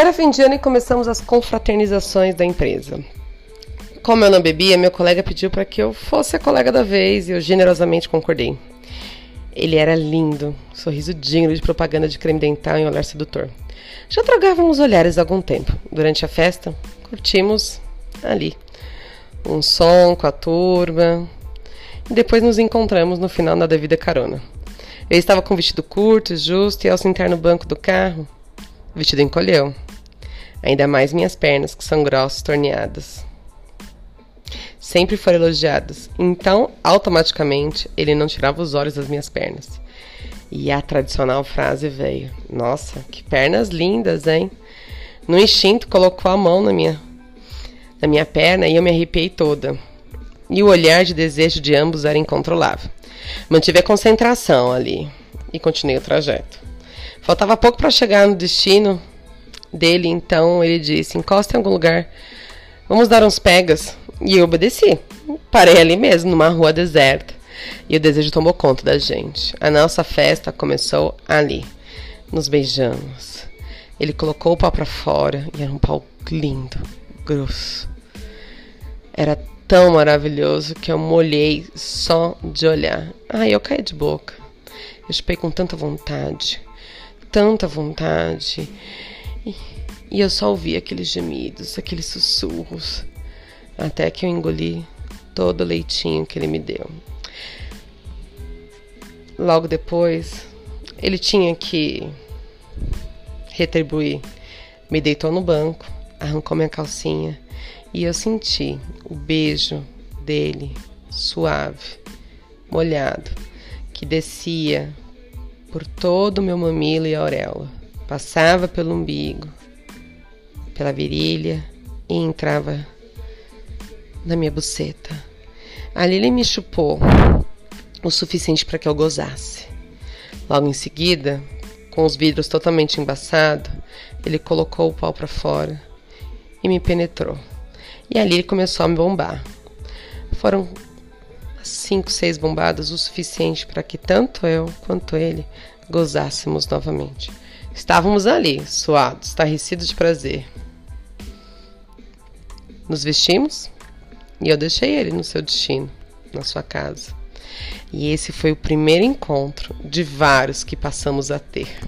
Era fim de ano e começamos as confraternizações da empresa. Como eu não bebia, meu colega pediu para que eu fosse a colega da vez e eu generosamente concordei. Ele era lindo, sorriso digno de propaganda de creme dental e um olhar sedutor. Já trocávamos olhares há algum tempo. Durante a festa, curtimos ali um som com a turma. E depois nos encontramos no final na devida carona. Eu estava com vestido curto, justo, e ao sentar no banco do carro, o vestido encolheu. Ainda mais minhas pernas, que são grossas, torneadas. Sempre foram elogiadas. Então, automaticamente, ele não tirava os olhos das minhas pernas. E a tradicional frase veio: Nossa, que pernas lindas, hein? No instinto, colocou a mão na minha, na minha perna e eu me arrepiei toda. E o olhar de desejo de ambos era incontrolável. Mantive a concentração ali e continuei o trajeto. Faltava pouco para chegar no destino dele, então ele disse: encosta em algum lugar, vamos dar uns pegas. E eu obedeci. Parei ali mesmo, numa rua deserta. E o desejo tomou conta da gente. A nossa festa começou ali. Nos beijamos. Ele colocou o pau para fora e era um pau lindo, grosso. Era tão maravilhoso que eu molhei só de olhar. Ai, eu caí de boca. Eu chupei com tanta vontade, tanta vontade. E, eu só ouvi aqueles gemidos, aqueles sussurros, até que eu engoli todo o leitinho que ele me deu. Logo depois, ele tinha que retribuir. Me deitou no banco, arrancou minha calcinha e eu senti o beijo dele suave, molhado, que descia por todo o meu mamilo e auréola, passava pelo umbigo, pela virilha e entrava na minha buceta. Ali ele me chupou o suficiente para que eu gozasse. Logo em seguida, com os vidros totalmente embaçados, ele colocou o pau para fora e me penetrou. E ali ele começou a me bombar. Foram cinco, seis bombadas o suficiente para que tanto eu quanto ele gozássemos novamente. Estávamos ali, suados, estarrecidos de prazer. Nos vestimos e eu deixei ele no seu destino, na sua casa. E esse foi o primeiro encontro de vários que passamos a ter.